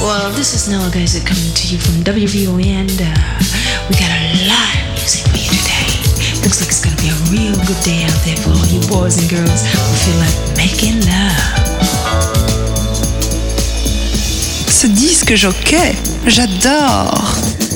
Well, this is Noah Geyser coming to you from WVON, and uh, we got a lot of music for you today. Looks like it's gonna be a real good day out there for all you boys and girls who feel like making love. Ce disque jockey, j'adore.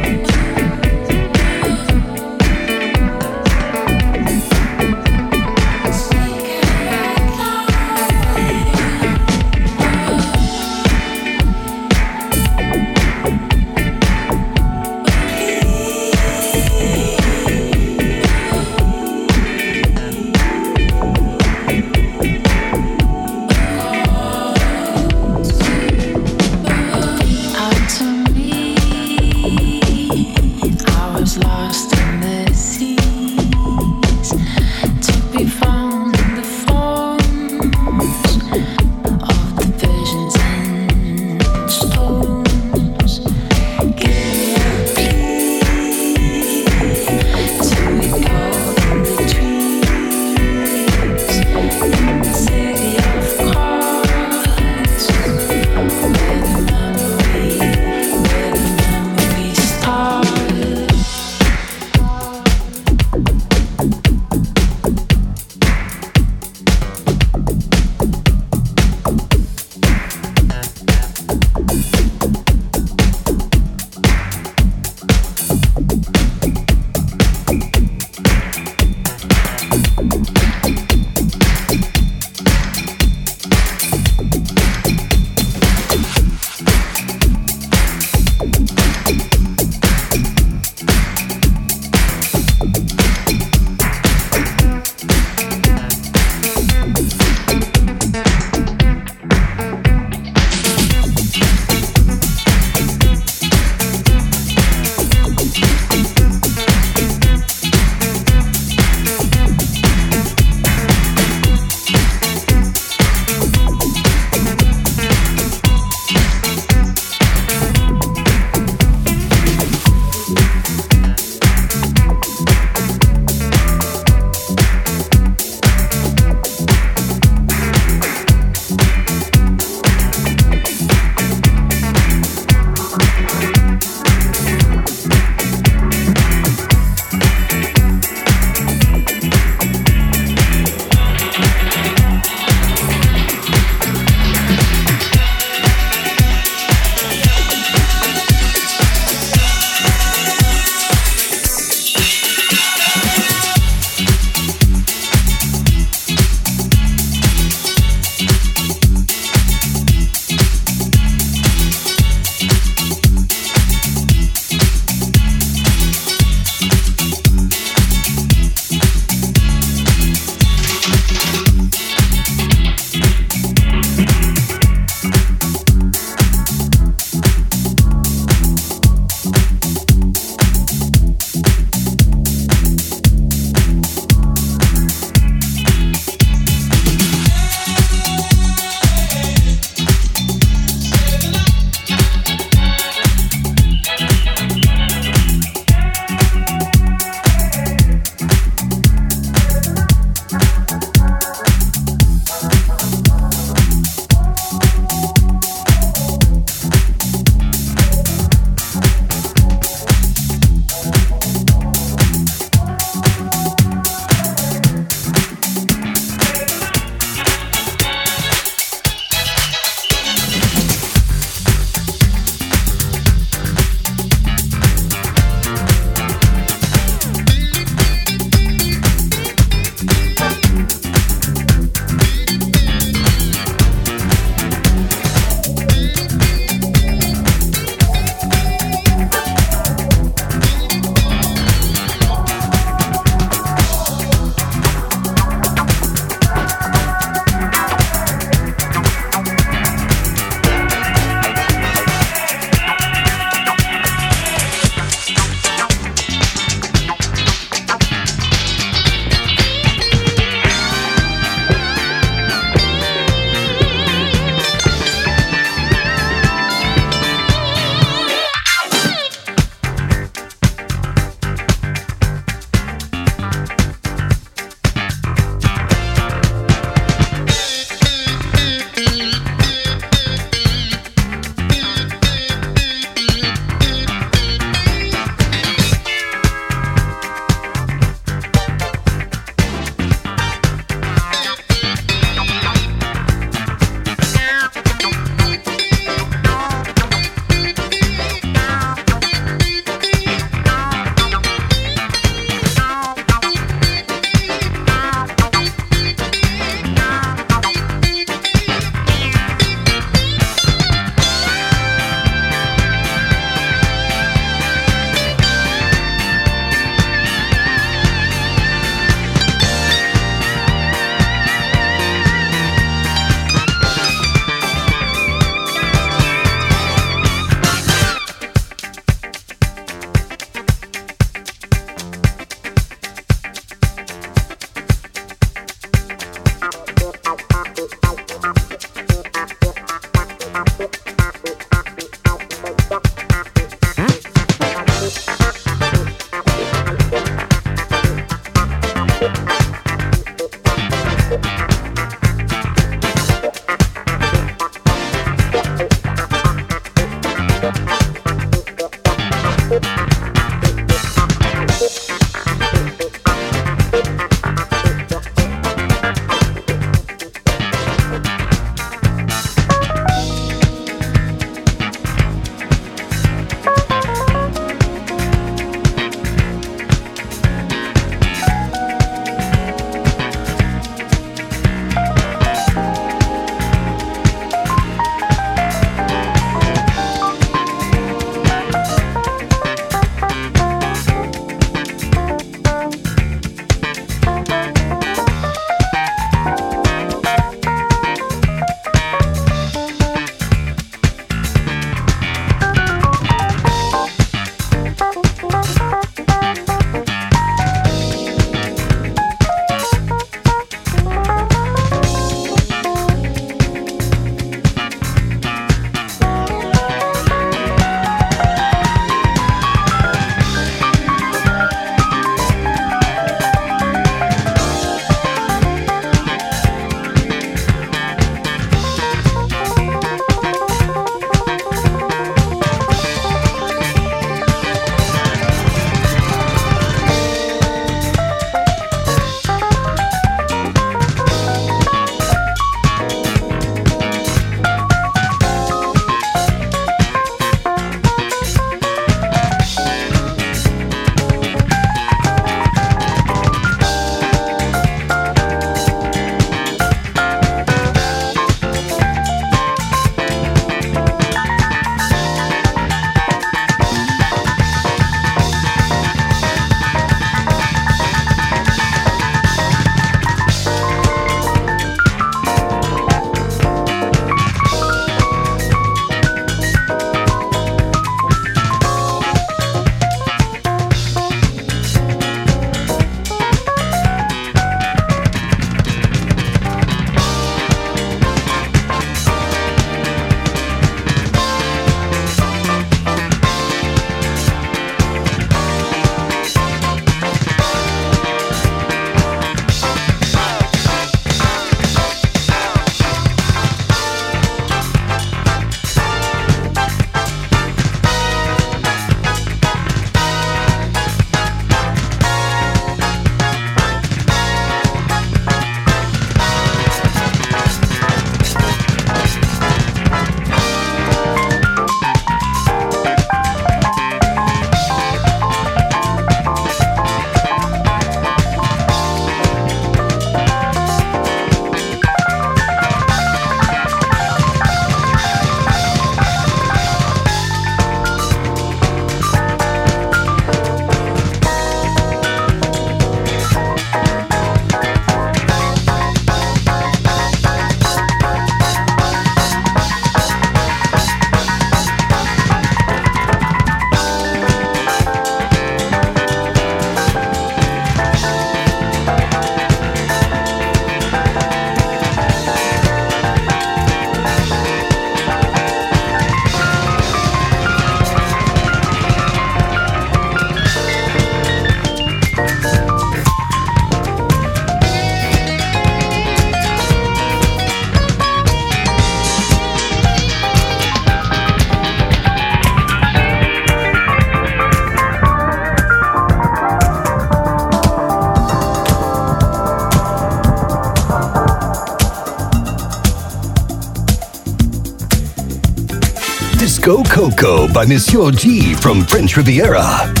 Disco Coco by Monsieur G from French Riviera.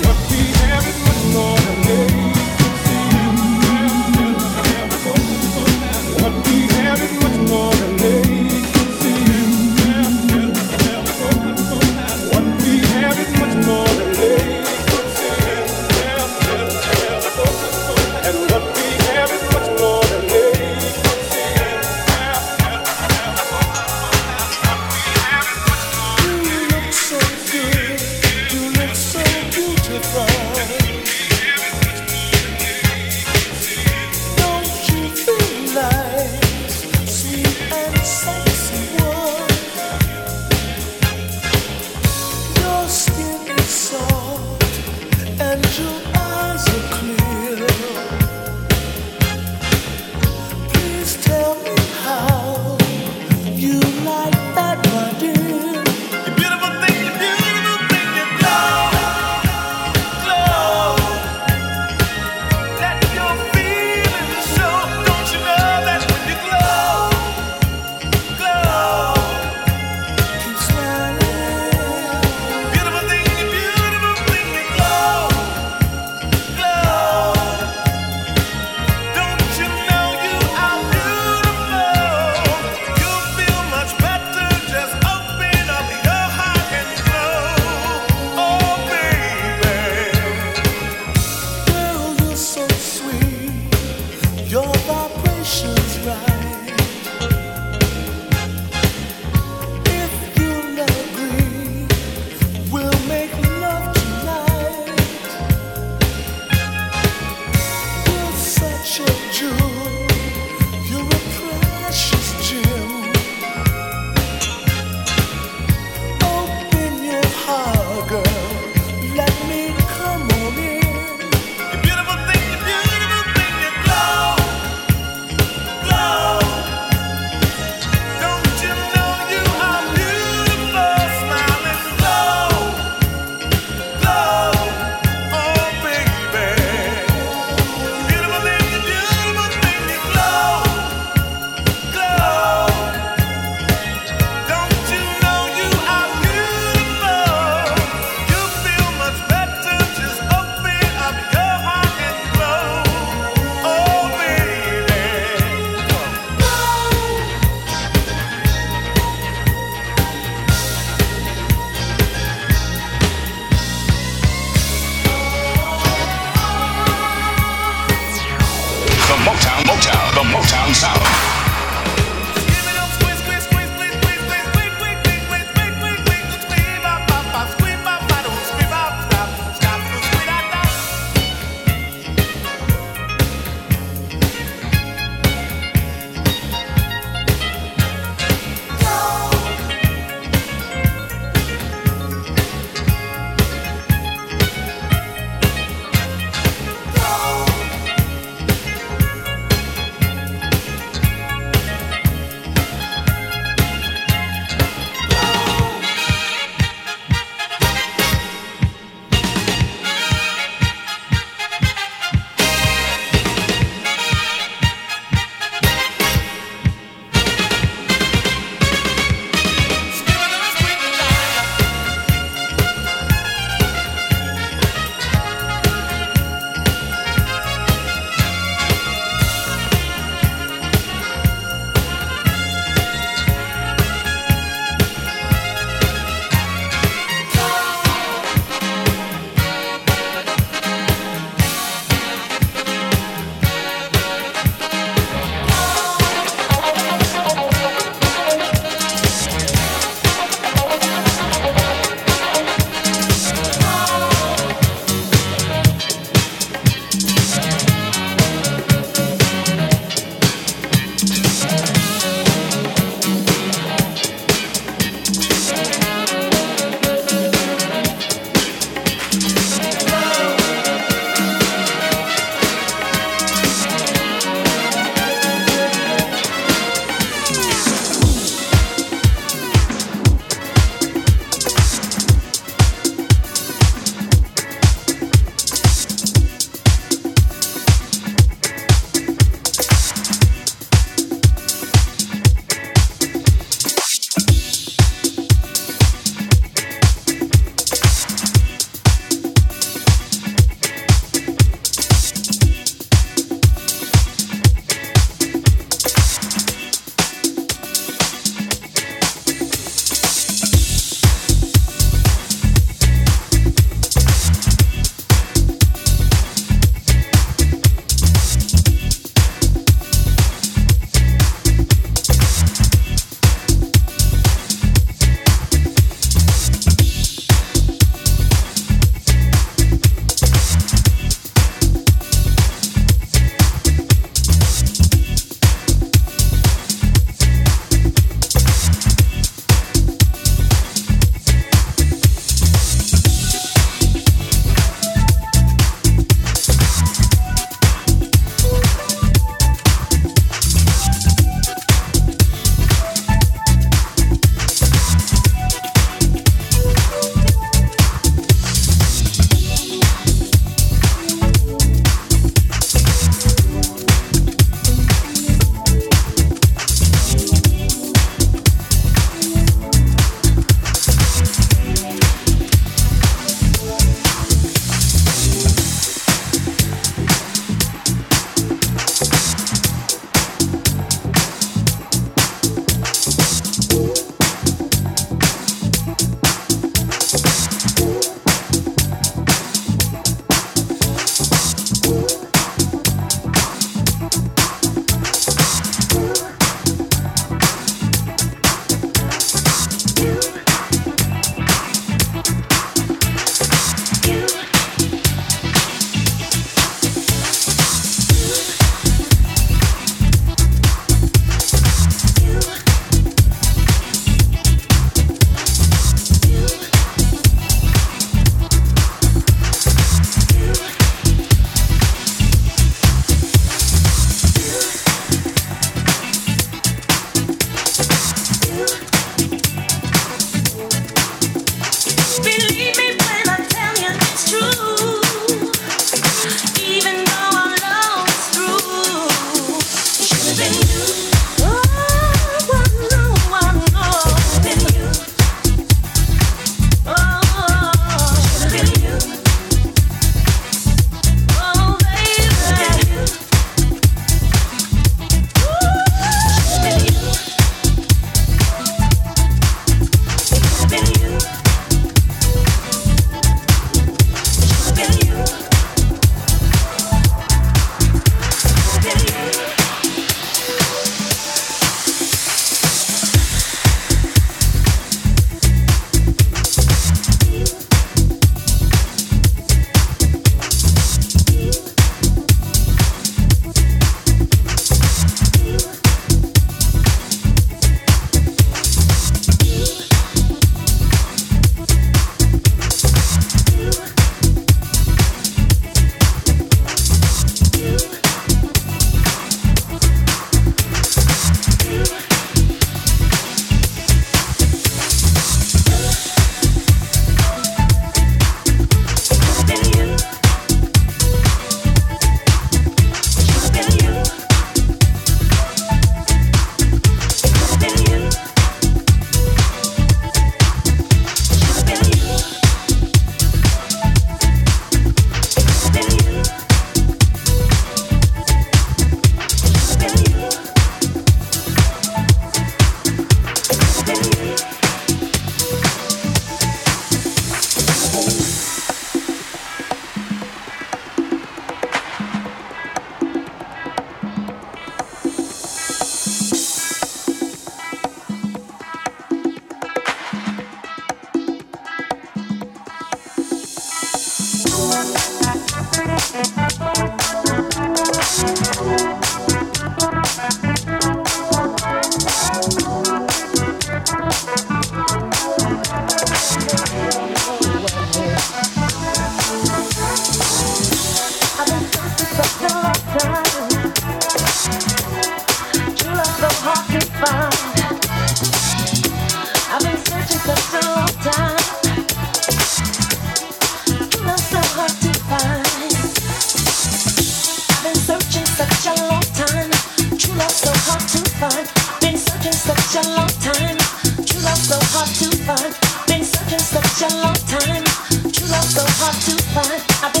fine.